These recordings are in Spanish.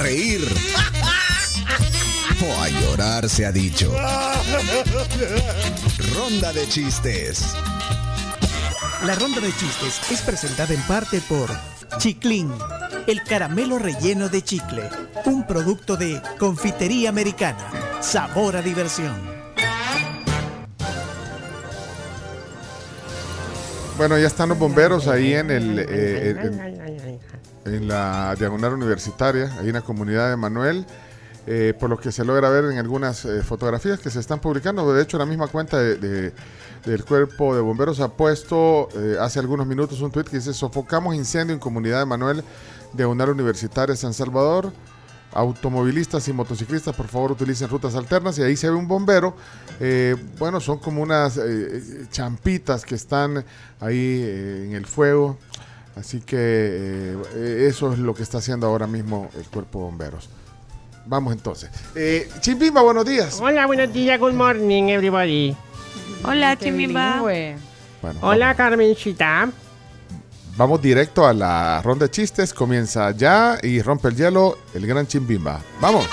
reír o a llorar se ha dicho. Ronda de chistes. La ronda de chistes es presentada en parte por Chiclin, el caramelo relleno de chicle, un producto de confitería americana. Sabor a diversión. Bueno, ya están los bomberos ahí en el eh, en, en la diagonal universitaria, ahí en la comunidad de Manuel. eh, por lo que se logra ver en algunas eh, fotografías que se están publicando. De hecho, la misma cuenta de, de- del cuerpo de bomberos ha puesto eh, hace algunos minutos un tuit que dice sofocamos incendio en comunidad de Manuel, diagonal universitaria San Salvador. Automovilistas y motociclistas, por favor, utilicen rutas alternas. Y ahí se ve un bombero. Bueno, son como unas champitas que están ahí en el fuego. Así que eh, eso es lo que está haciendo ahora mismo el cuerpo de bomberos. Vamos entonces. Eh, Chimbimba, buenos días. Hola, buenos días, good morning, everybody. Hola, Chimimba. Bueno, Hola, Carmencita. Vamos, vamos directo a la ronda de chistes. Comienza ya y rompe el hielo el gran Chimbimba. Vamos.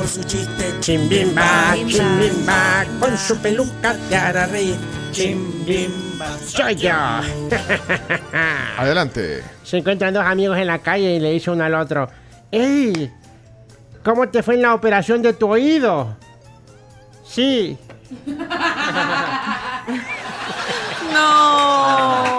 Por su chiste. Chimbimba, chimbimba, con su peluca te hará reír. Chimbimba. Soy yo. Adelante. Se encuentran dos amigos en la calle y le dice uno al otro: ¡Ey! ¿Cómo te fue en la operación de tu oído? Sí.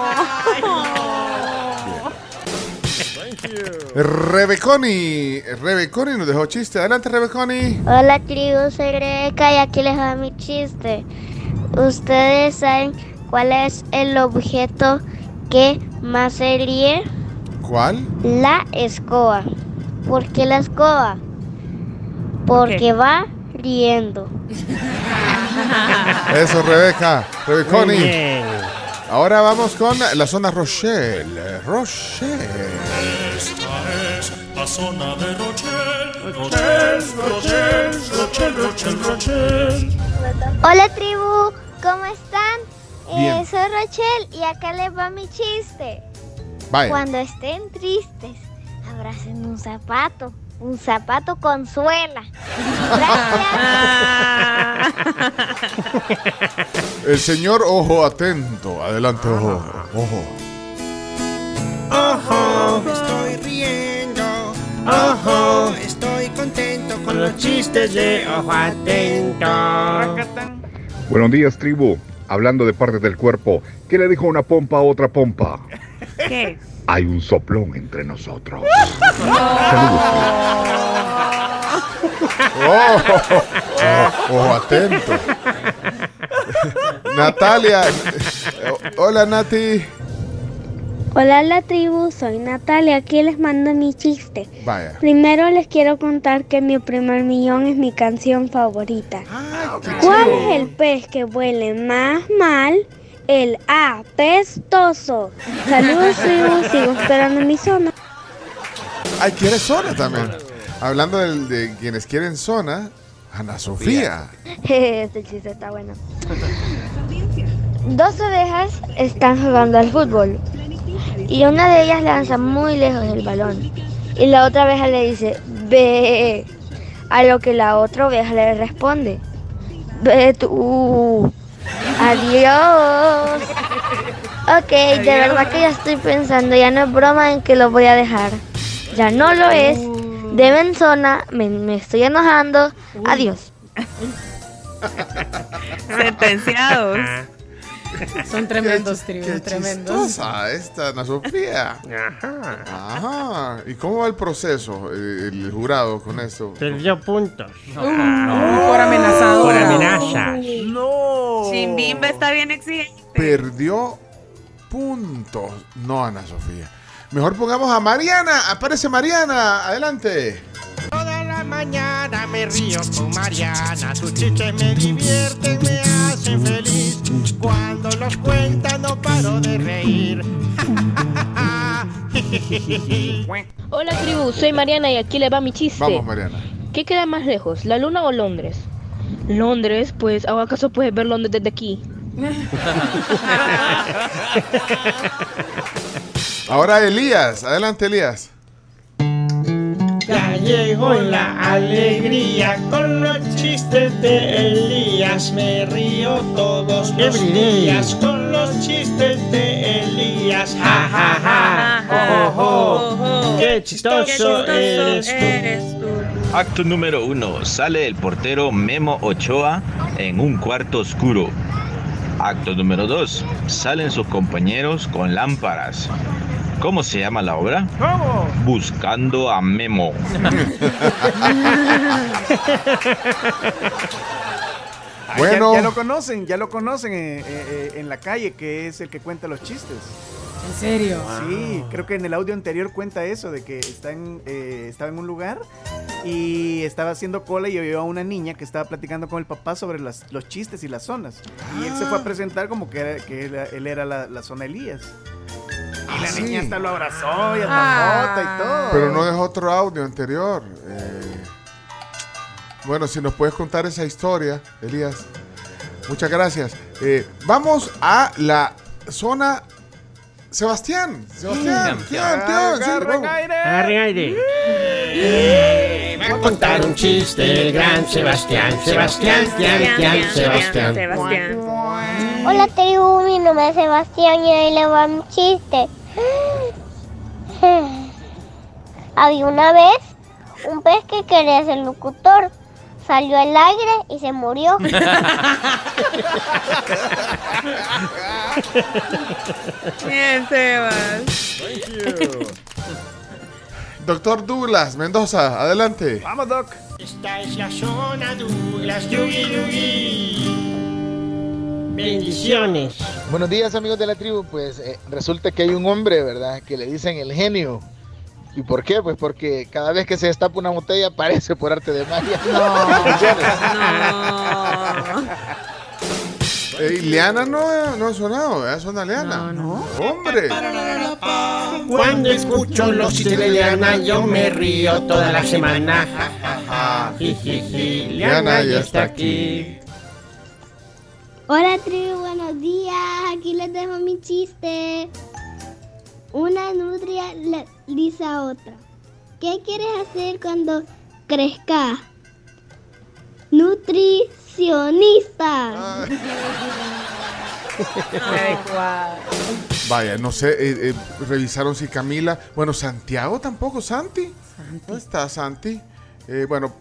Rebeconi. Rebeconi nos dejó chiste. Adelante, Rebeconi. Hola tribu, soy Rebeca y aquí les va mi chiste. ¿Ustedes saben cuál es el objeto que más se ríe? ¿Cuál? La escoba. ¿Por qué la escoba? Porque va riendo. Eso, Rebeca. Rebeconi. Ahora vamos con la zona Rochelle. Rochelle. Esta es la zona de Rochelle. Rochelle, Rochelle, Rochelle, Rochelle, Rochelle. Hola tribu, ¿cómo están? Eh, Bien. soy Rochelle y acá les va mi chiste. Vaya. Cuando estén tristes, abracen un zapato. Un zapato con suela. El señor Ojo Atento. Adelante, Ojo. Ojo. Ojo, estoy riendo. Ojo, estoy contento con los chistes de ojo atento. Buenos días, tribu. Hablando de partes del cuerpo, ¿qué le dijo una pompa a otra pompa? ¿Qué? Hay un soplón entre nosotros. Oh, oh, ojo atento. Natalia. Hola, Nati. Hola la tribu, soy Natalia, aquí les mando mi chiste. Vaya. Primero les quiero contar que mi primer millón es mi canción favorita. ¿Cuál es el pez que huele más mal? El apestoso. Saludos tribu, sigo esperando mi zona. Ay, quiere zona también. Hablando del- de, quienes quieren zona, Ana Sofía. este chiste está bueno. Dos ovejas están jugando al fútbol y una de ellas lanza muy lejos el balón y la otra oveja le dice ve a lo que la otra oveja le responde ve tú adiós. Ok de verdad que ya estoy pensando ya no es broma en que lo voy a dejar. Ya no lo es. Deben zona me, me estoy enojando. Adiós. Sentenciados. Son tremendos, Qué- tribu, qué tremendos. esta Ana Sofía. Ajá. ¿Y cómo va el proceso, eh, el jurado con esto? Perdió puntos. por amenazadora. Por amenazas. No. Chimbimba está bien exigente. Perdió puntos. No, Ana Sofía. Mejor pongamos a Mariana. Aparece Mariana. Adelante. Toda la mañana me río con Mariana. Sus chistes me divierten, me hacen feliz. Cuando los cuenta no paro de reír. Hola tribu, soy Mariana y aquí le va mi chiste. Vamos, Mariana. ¿Qué queda más lejos, la luna o Londres? Londres, pues ¿o acaso puedes ver Londres desde aquí? Ahora Elías, adelante Elías. Ya llegó la alegría con los chistes de Elías. Me río todos los días con los chistes de Elías. Ja, ja, ja. Oh, oh, oh. Qué chistoso eres tú. Acto número uno. Sale el portero Memo Ochoa en un cuarto oscuro. Acto número dos. Salen sus compañeros con lámparas. ¿Cómo se llama la obra? ¿Cómo? Buscando a Memo. Ah, Bueno. Ya, ya lo conocen, ya lo conocen eh, eh, eh, en la calle, que es el que cuenta los chistes. ¿En serio? Sí, creo que en el audio anterior cuenta eso, de que está en, eh, estaba en un lugar y estaba haciendo cola y oyó a una niña que estaba platicando con el papá sobre las- los chistes y las zonas. Y él se fue a presentar como que, era- que él, él era la, la zona Elías. Y la Ah, sí. niña hasta lo abrazó y hasta Ah. nota y todo. Pero no dejó otro audio anterior. Eh, bueno, si nos puedes contar esa historia, Elías. Muchas gracias. Eh, vamos a la zona Sebastián. Sebastián, Agarren vamos. aire. Agarren aire. Va a contar un chiste el gran Sebastián. Sebastián, Tian, Sebastián. Sebastián. Hola tribu, mi nombre es Sebastián y hoy le va mi chiste. Había una vez un pez que quería ser locutor. Salió al aire y se murió. Bien, Sebas. Doctor Douglas Mendoza, adelante. Vamos, Doc. Esta es la zona Douglas, yugi, yugi. Bendiciones. Buenos días amigos de la tribu, pues eh, resulta que hay un hombre, ¿verdad? Que le dicen el genio. ¿Y por qué? Pues porque cada vez que se destapa una botella aparece por arte de magia. Bendiciones. Eh, Ileana no, no ha sonado, ¿eh? Suena Leana. No, Hombre. Cuando escucho los chistes de Liana, yo me río toda la semana. Jijiji, Liana ya está aquí. Hola tribu, buenos días. Aquí les dejo mi chiste. Una nutria le dice a otra. ¿Qué quieres hacer cuando crezcas? Nutricionista. Vaya, no sé, eh, eh, revisaron si Camila. Bueno, Santiago tampoco, Santi. ¿Dónde está Santi? Eh, bueno,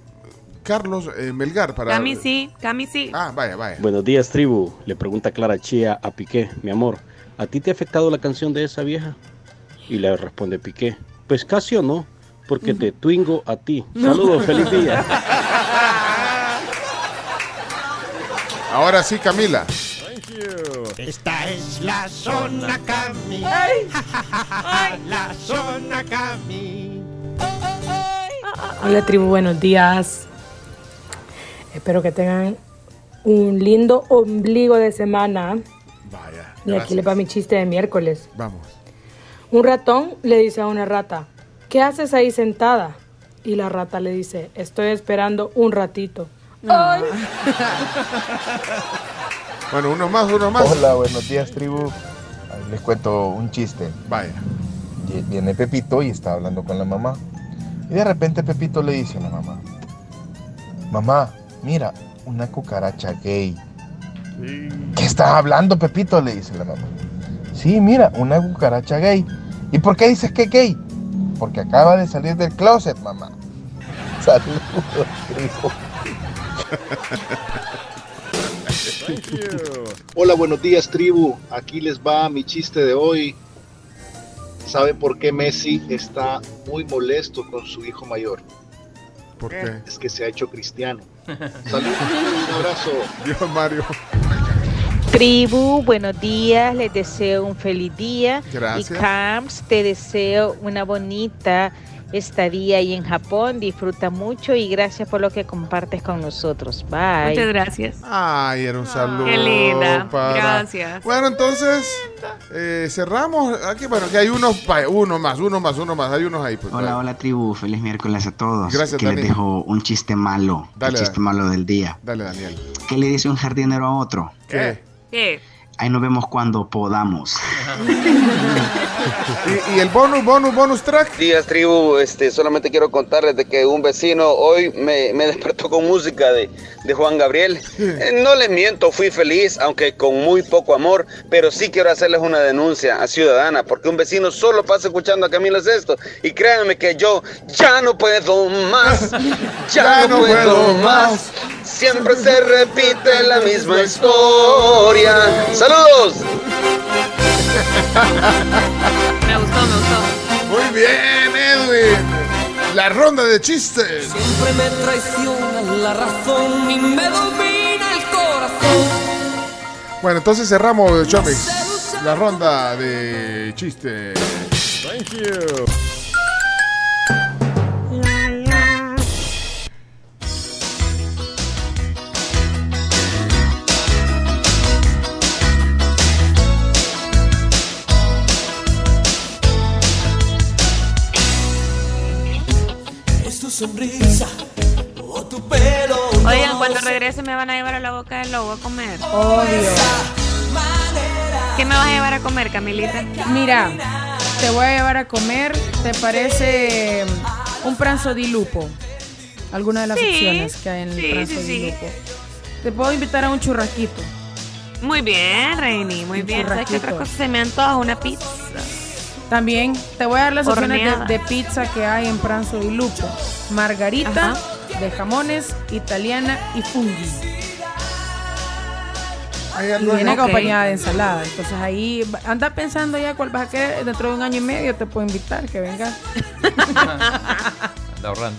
Carlos eh, Melgar para. Cami sí, Cami sí. Ah, vaya, vaya. Buenos días, tribu. Le pregunta Clara Chía a Piqué, mi amor, ¿a ti te ha afectado la canción de esa vieja? Y le responde Piqué, pues casi o no, porque te twingo a ti. Saludos, feliz día. Ahora sí, Camila. Esta es la zona Cami. La zona Cami. Hola tribu, buenos días. Espero que tengan un lindo ombligo de semana. Vaya. Y aquí le va mi chiste de miércoles. Vamos. Un ratón le dice a una rata, ¿qué haces ahí sentada? Y la rata le dice, estoy esperando un ratito. Ay. Bueno, uno más, uno más. Hola, buenos días tribu. Les cuento un chiste. Vaya. Vie- Viene Pepito y está hablando con la mamá. Y de repente Pepito le dice a la mamá, mamá, mira, una cucaracha gay. ¿Qué estás hablando, Pepito? Le dice la mamá. Sí, mira, una cucaracha gay. ¿Y por qué dices que es gay? Porque acaba de salir del closet, mamá. Saludos, tribu. Hola, buenos días tribu. Aquí les va mi chiste de hoy. ¿Saben por qué Messi está muy molesto con su hijo mayor? ¿Por qué? Es que se ha hecho cristiano. Saludos, un abrazo. Dios Mario. Tribu, buenos días, les deseo un feliz día. Gracias. Y Camps, te deseo una bonita estadía ahí en Japón. Disfruta mucho y gracias por lo que compartes con nosotros. Bye. Muchas gracias. Ay, era un saludo. Qué linda. para- Gracias. Bueno, entonces eh, cerramos. Aquí, bueno, que hay unos, uno más, uno más, uno más. Hay unos ahí. Pues, Hola, hola tribu, feliz miércoles a todos. Gracias, Dani. les dejo un chiste malo, Dale, el chiste malo del día. Dale, Daniel. ¿Qué le dice un jardinero a otro? ¿Qué? ¿Qué? Ahí nos vemos cuando podamos. ¿Y, y el bonus, bonus, bonus track? Días, tribu. Este, solamente quiero contarles de que un vecino hoy me, me despertó con música de, de Juan Gabriel. Eh, no les miento, fui feliz, aunque con muy poco amor, pero sí quiero hacerles una denuncia a Ciudadana, porque un vecino solo pasa escuchando a Camilo Sesto. Y créanme que yo ya no puedo más, ya, no, puedo más. Siempre se repite la misma historia. ¡Saludos! Me gustó, me gustó. Muy bien, Edwin. La ronda de chistes. Siempre me traiciona la razón y me domina el corazón. Bueno, entonces cerramos, Chomix. La ronda de chistes. Thank you. Sonrisa o tu pelo. Oigan, cuando regrese me van a llevar a la boca del lobo a comer. Obvio. ¿Qué me vas a llevar a comer, Camilita? Mira, te voy a llevar a comer. ¿Te parece un pranzo di lupo? Alguna de las Sí, opciones que hay en el sí, pranzo sí, di sí. lupo. Te puedo invitar a un churrasquito. Muy bien, Reini, muy Un bien. ¿Sabes qué otra cosa se me antoja? Una pizza. También te voy a dar las opciones de, de pizza que hay en Pranzo di Lupo. Margarita, de jamones, italiana y fungi. Y viene acompañada de ensalada. Entonces ahí anda pensando ya cuál vas a querer. Dentro de un año y medio te puedo invitar que vengas. Anda ahorrando.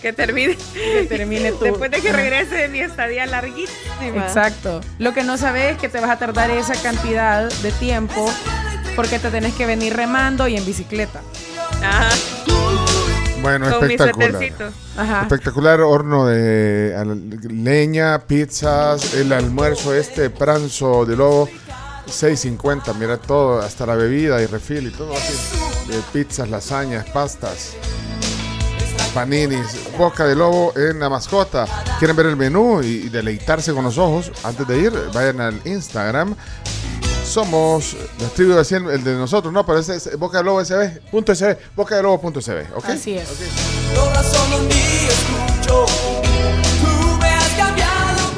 Que termine. Que termine tu- Después de que regrese de mi estadía larguísima. Exacto. Lo que no sabes es que te vas a tardar esa cantidad de tiempo porque te tenés que venir remando y en bicicleta. Ajá. Bueno, Con espectacular. Ajá. Espectacular horno de leña, pizzas, el almuerzo este, pranzo de lobo, 6.50, mira todo, hasta la bebida y refil y todo así. De pizzas, lasañas, pastas, paninis, boca de lobo en la mascota. ¿Quieren ver el menú y, y deleitarse con los ojos? Antes de ir, vayan al Instagram. Somos la tribu de 100, el de nosotros, no, pero ese es Boca de Lobo SB, punto SB, boca de lobo punto SB, ¿ok? Así es.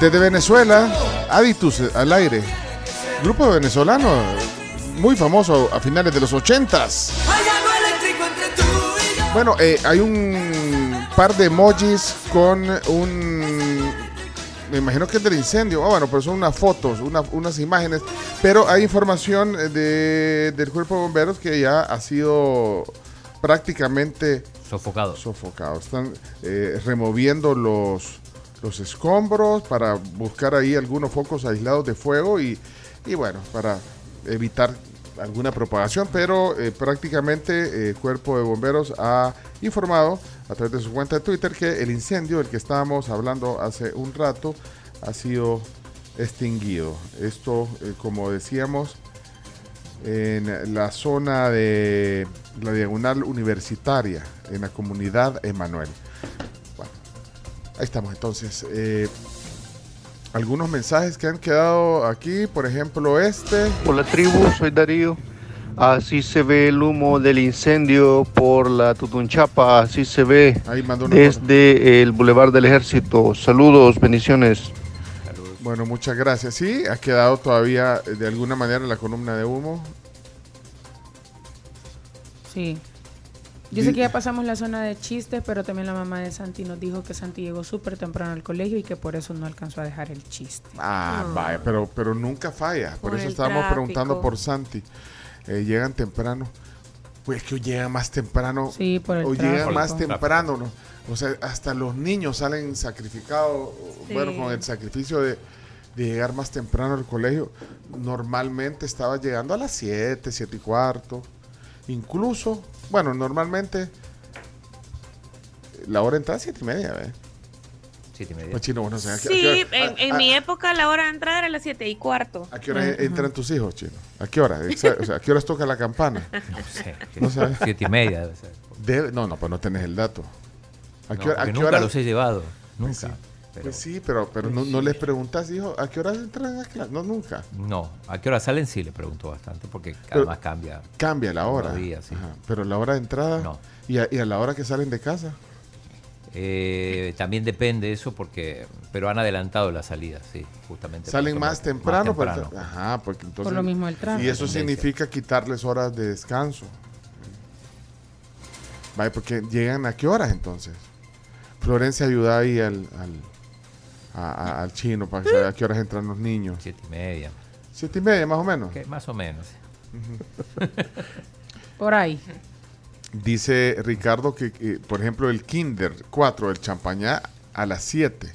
Desde Venezuela, Aditus al aire. Grupo venezolano muy famoso a finales de los 80s. Hay algo eléctrico entre tú y yo. Bueno, eh, hay un par de emojis con un. Me imagino que es del incendio. Ah, bueno, pero son unas fotos, una- unas imágenes. Pero hay información de, del cuerpo de bomberos que ya ha sido prácticamente Sofocado. sofocado. Están eh, removiendo los, los escombros para buscar ahí algunos focos aislados de fuego y, y bueno, para evitar alguna propagación, pero eh, prácticamente eh, el cuerpo de bomberos ha informado a través de su cuenta de Twitter que el incendio del que estábamos hablando hace un rato ha sido extinguido. Esto, eh, como decíamos, en la zona de la diagonal universitaria, en la comunidad Emanuel. Ahí estamos entonces. Eh, algunos mensajes que han quedado aquí, por ejemplo este. Hola tribu, soy Darío. Así se ve el humo del incendio por la Tutunchapa, así se ve Ahí mandó una desde el Boulevard del Ejército. Saludos, bendiciones. Bueno, muchas gracias. Sí, ha quedado todavía eh, de alguna manera la columna de humo. Sí. Yo sé que ya pasamos la zona de chistes, pero también la mamá de Santi nos dijo que Santi llegó súper temprano al colegio y que por eso no alcanzó a dejar el chiste. Ah, vaya, pero, pero nunca falla. Por, Por eso estábamos preguntando por Santi. Eh, llegan temprano. Pues que hoy llegan más temprano. Sí, por el Hoy llegan tráfico. más temprano, ¿no? O sea, hasta los niños salen sacrificados. Sí. Bueno, con el sacrificio de, de llegar más temprano al colegio. Normalmente estaba llegando a las 7, 7 y cuarto. Incluso, bueno, normalmente la hora de entrada es 7 y media, ¿ves? Siete y media. Pues chino, bueno, o sea, ¿a qué- a Sí, hora- en, en a- mi época la hora de entrada era las 7 y cuarto. ¿A qué hora entran tus hijos, chino? ¿A qué hora? Exa- O sea, ¿a qué horas toca la campana? No sé. No sabes. Siete y media debe ser. Debe- no, no, pues no tenés el dato. ¿A No, qué hora? ¿A porque qué nunca hora? los he llevado. Nunca. Sí. Pero Pues sí, pero, pero no, no les preguntas, hijo, ¿a qué hora entran a clase? No, nunca. no, ¿a qué hora salen? Sí, le pregunto bastante, porque Pero además cambia. Cambia la hora. Días, sí. Ajá, Pero la hora de entrada. No. Y a, y a la hora que salen de casa. Eh, también depende eso, porque pero han adelantado la salida, sí, justamente. Salen más temprano. más pero- ajá, porque entonces. Por lo mismo el tráfico. Y eso significa quitarles horas de descanso. Vaya, porque llegan a qué horas entonces. Florencia ayuda ahí al, al, a- a- al chino para que saber a qué horas entran los niños. Siete y media. Siete y media, más o menos. Más o menos. Por ahí. Dice Ricardo que, por ejemplo, el Kinder 4, el champañá, a las 7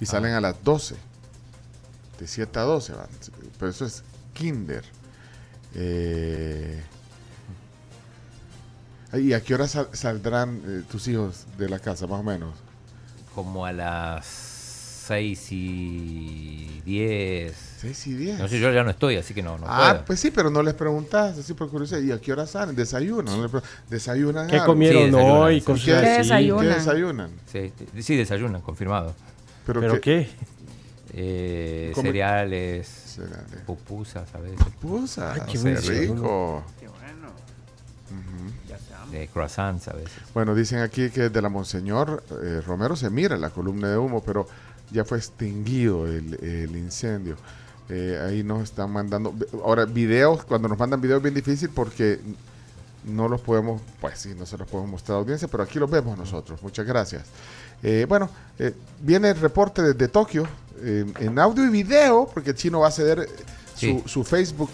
y salen a las 12. De 7 a 12 van. Pero eso es Kinder. Eh, ¿Y a qué hora sal- saldrán eh, tus hijos de la casa, más o menos? Como a las seis y diez. 6 y 10. No sé, yo ya no estoy, así que no, no ah, puedo. pues sí, pero no les preguntas, así por curiosidad. ¿Y a qué hora salen? ¿Desayunan? ¿No ¿Desayunan? ¿Qué algo? comieron Sí, desayunan, hoy? sí. Cosas ¿Qué, así. qué desayunan? desayunan? Sí, sí, desayunan, confirmado. ¿Pero, ¿Pero qué? Eh, cereales, Cereales. pupusas a veces, Pusa, Ay, qué qué buen rico. eh, croissants a veces. Bueno, dicen aquí que de la Monseñor eh, Romero se mira la columna de humo, pero ya fue extinguido el, el incendio. Eh, ahí nos están mandando. Ahora, videos, cuando nos mandan videos es bien difícil porque no los podemos, pues sí, no se los podemos mostrar a la audiencia, pero aquí los vemos nosotros. Muchas gracias. Eh, bueno, eh, viene el reporte desde Tokio eh, en audio y video, porque el chino va a ceder su Facebook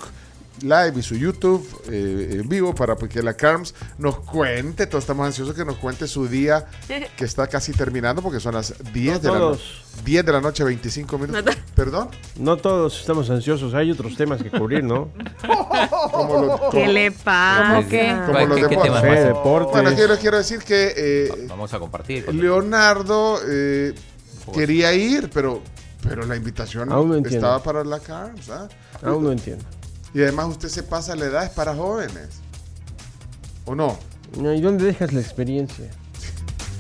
Live y su YouTube eh, en vivo para que la Carms nos cuente, todos estamos ansiosos que nos cuente su día que está casi terminando porque son las 10, No de, la, no- todos. 10 de la noche, 25 minutos. ¿Perdón? No todos estamos ansiosos, hay otros temas que cubrir, ¿no? Como lo- ¿Qué le pasa? Como ¿Qué- los deportes. Bueno, quiero, quiero decir que eh, Vamos a compartir. Leonardo eh, quería ir, pero, pero la invitación Aún no estaba para la Carms. ¿ah? Aún no entiendo. Y además usted se pasa la edad, es para jóvenes. ¿O no? ¿Y dónde dejas la experiencia?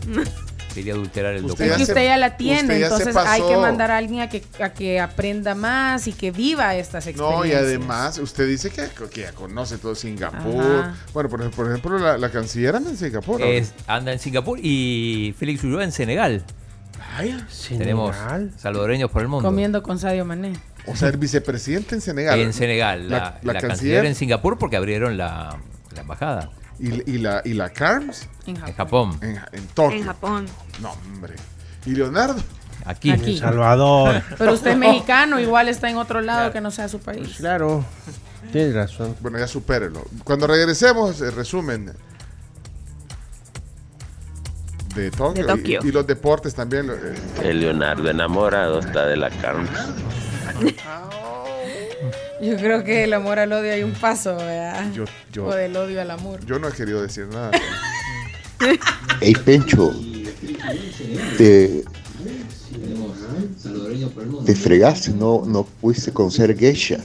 Quería adulterar el Usted que se- usted ya la tiene, usted ya entonces hay que mandar a alguien a que, a que aprenda más y que viva estas experiencias. No, y además usted dice que, que ya conoce todo Singapur. Ajá. Bueno, por, por ejemplo, la, la canciller anda en Singapur. ¿no? Es- anda en Singapur y Félix Ulloa en Senegal. Tenemos Senegal. salvadoreños por el mundo. Comiendo con Sadio Mané. O sea, el vicepresidente en Senegal. En Senegal, la, la canciller en Singapur porque abrieron la, la embajada. y, y la, y la Carms En En Japón. En, en Tokio. En Japón. No, hombre. Y Leonardo. Aquí. Aquí. Salvador. Pero usted es mexicano, igual está en otro lado que no sea su país. Pues claro, tienes razón. Bueno, ya supérelo. Cuando regresemos, el resumen de Tokio. De Tokio. Y, y los deportes también. El Leonardo enamorado está de la Carms. Yo creo que el amor al odio hay un paso, ¿verdad? yo, yo, O del odio al amor. yo no he querido decir nada. Hey Pencho, te, te fregaste, no, no pudiste conocer Geisha.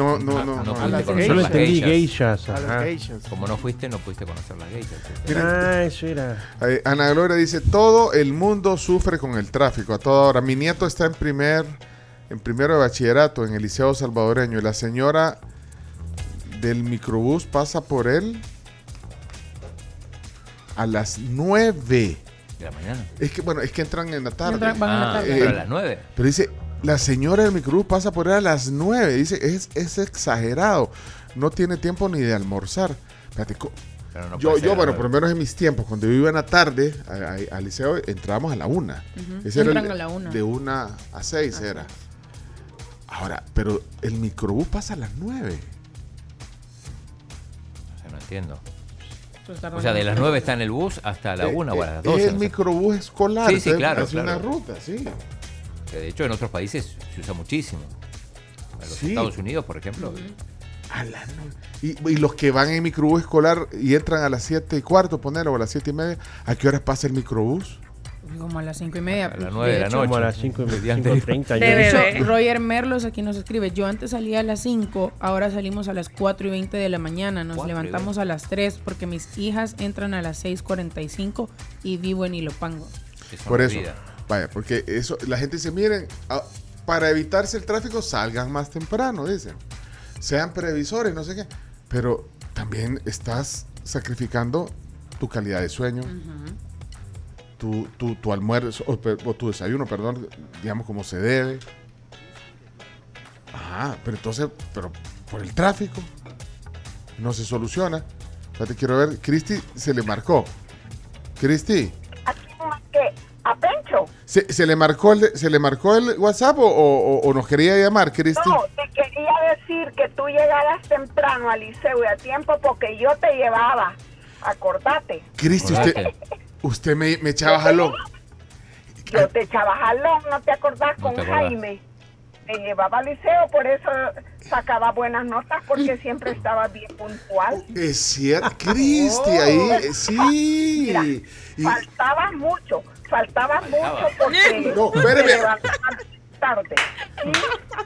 No, no, Ah, no. no no. las Solo entendí geishas. geishas. A las Ajá. geishas. Como no fuiste, no pudiste conocer las geishas. Ah, eso era. Eh, Ana Gloria dice, todo el mundo sufre con el tráfico a toda hora. Mi nieto está en primer, en primero de bachillerato en el Liceo Salvadoreño y la señora del microbús pasa por él a las 9. De la mañana. Es que, bueno, es que entran en la tarde. Entran- van en la Ah, tarde. pero a Eh, las nueve. Pero dice, la señora del microbús pasa por él a las 9. Dice, es, es exagerado. No tiene tiempo ni de almorzar. Espérate, no yo, yo bueno, por lo menos en mis tiempos, cuando yo iba en la tarde al liceo, entrábamos a la una. Ujú. Ese era el Entran de- a la una. De una a seis era. Ahora, pero el microbús pasa a las nueve. O sea, no entiendo. Está O sea, de las raro. 9 está en el bus hasta la Eh, 1 o a eh, las 12. Es el no sé. microbús escolar. Sí, sí, claro, claro. una ruta, sí. Que de hecho, en otros países se usa muchísimo. En los Sí. Estados Unidos, por ejemplo. A las nueve. Y, y los que van en microbús escolar y entran a las siete y cuarto, ponerlo, o a las siete y media, ¿a qué horas pasa el microbús? Como a las cinco y media. A las pues, nueve de la hecho, noche. Como a las cinco y Mediante- 5:30 ya. De hecho. Roger Merlos aquí nos escribe, yo antes salía a las 5, ahora salimos a las 4 y 20 de la mañana, nos levantamos a las 3 porque mis hijas entran a las 6.45 y vivo en Ilopango. Por eso. vida. Vaya, porque eso, la gente dice, miren, ah, para evitarse el tráfico salgan más temprano, dicen. Sean previsores, no sé qué. Pero también estás sacrificando tu calidad de sueño, tu, tu, tu almuerzo, o, tu desayuno, perdón, digamos como se debe. Ajá, pero entonces, pero por el tráfico no se soluciona. Ya te quiero ver, Cristi se le marcó. Cristi. ¿Qué? ¿Se, se le marcó el, se le marcó el WhatsApp o, o- o nos quería llamar, Cristi? No, te quería decir que tú llegabas temprano al liceo y a tiempo porque yo te llevaba. Acordate. Cristi, usted, usted me, me echaba jalón. Yo te echaba jalón, ¿no te acordás? No con te acordás. Jaime. Llevaba al liceo, por eso sacaba buenas notas porque siempre estaba bien puntual. Es cierto, Cristi, ahí, eh, sí. Mira, Y- faltaba mucho, faltaba mucho porque No, espéreme. tarde. Sí,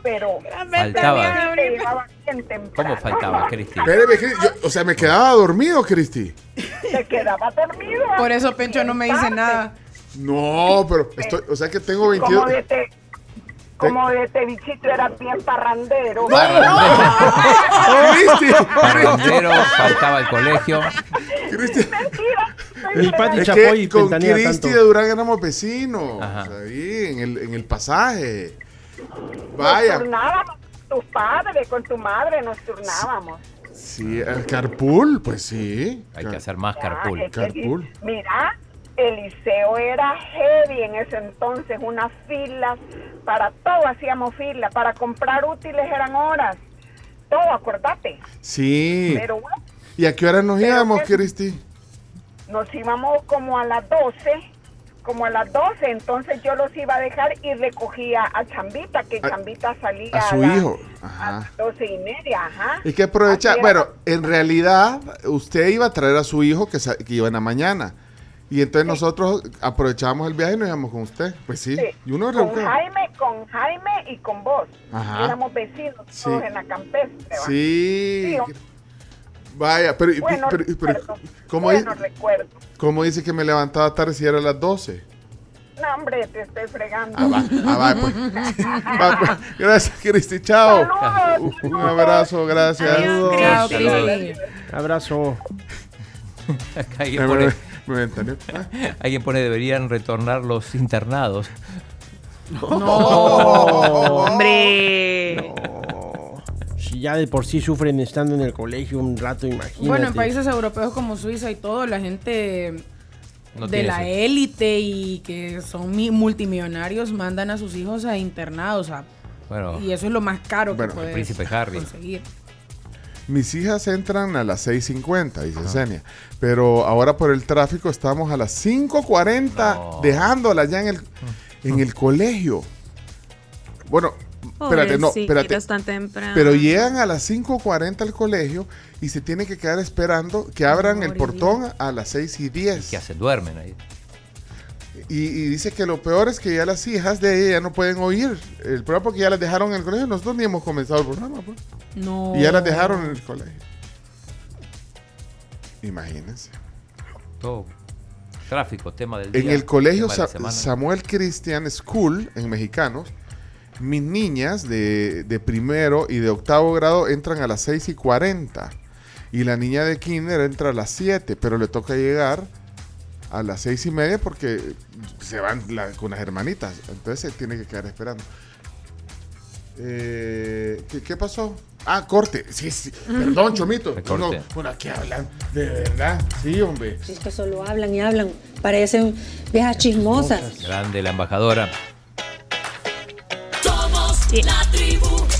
pero Faltaba. te llevaba bien temprano. ¿Cómo faltaba, Cristi? Espéreme, Cristi, yo- o sea, me quedaba dormido, Cristi. Te quedaba dormido. Por eso Pencho no me dice tarde. nada. No, pero estoy, o sea que tengo 22. Como como de te bichito era bien parrandero. Cristi, Parrandero, faltaba el colegio. Ni Pati Es Chapoy que con Cristi de Durán éramos vecinos. Ahí, en el, en el pasaje. Vaya. Nos turnábamos con tus padres, con tu madre nos turnábamos. Sí, el carpool, pues sí. Hay que hacer más carpool. Carpool. Mira, el liceo era heavy en ese entonces, unas filas, para todo hacíamos filas, para comprar útiles eran horas, todo, acordate. Sí. Pero bueno, ¿Y a qué hora nos íbamos, Cristi? nos íbamos como a las 12, como a las 12, entonces yo los iba a dejar y recogía a Chambita, que A- Chambita salía A su las hijo. Ajá. 12 y media, ajá. Hay que aprovechar. Bueno, en realidad, usted iba a traer a su hijo que, que iba en la mañana. Y entonces nosotros aprovechábamos el viaje y nos íbamos con usted. Pues sí. Sí, Y uno con. Jaime, con Jaime y con vos. Ajá. Éramos vecinos Sí. todos en la campestre. Sí. Sí, Vaya, pero, Bueno, pero- pero- recuerdo. ¿cómo, bueno, di- recuerdo. cómo dice que me levantaba tarde si era a las 12? No, hombre, te estoy fregando. Ah, va, ah, va, pues. Va, pues. Gracias, Cristi. Chao. Saludos, Un abrazo, gracias. Saludos. Cristi. Abrazo. Acá alguien Me- Ah. alguien pone deberían retornar los internados. Hombre. Si ya de por sí sufren estando en el colegio un rato, imagínate. Bueno, en países europeos como Suiza y todo, la gente No de la élite y que son mi- multimillonarios mandan a sus hijos a internados. a- Bueno, y eso es lo más caro Bueno, que Harry. conseguir. Mis hijas entran a las 6.50, dice Senia. Pero ahora por el tráfico estamos a las 5.40 dejándolas ya en el, en el colegio. Bueno, espérate, no, espérate. Pobrecitos tan temprano. Pero llegan a las 5.40 al colegio y se tiene que quedar esperando que abran el portón a las 6 y 10. ¿Qué hacen? Duermen ahí. Y, y dice que lo peor es que ya las hijas de ella ya no pueden oír el programa porque ya las dejaron en el colegio. Nosotros ni hemos comenzado el programa. pues. No. Y ya las dejaron en el colegio. Imagínense. Todo. Tráfico, tema del día. En el colegio Sa-. Samuel Christian School, en mexicanos, mis niñas de, de primero y de octavo grado entran a las 6 y 40. Y la niña de kinder entra a las 7, pero le toca llegar a las 6 y media porque se van la- con las hermanitas. Entonces se tiene que quedar esperando. Eh, ¿qué, qué pasó? Ah, corte. Sí, sí. Perdón, Chomito. No, bueno, aquí hablan. De verdad. Sí, hombre. Es que solo hablan y hablan, parecen viejas chismosas. Grande la embajadora. Somos la tribu, la tribu FM.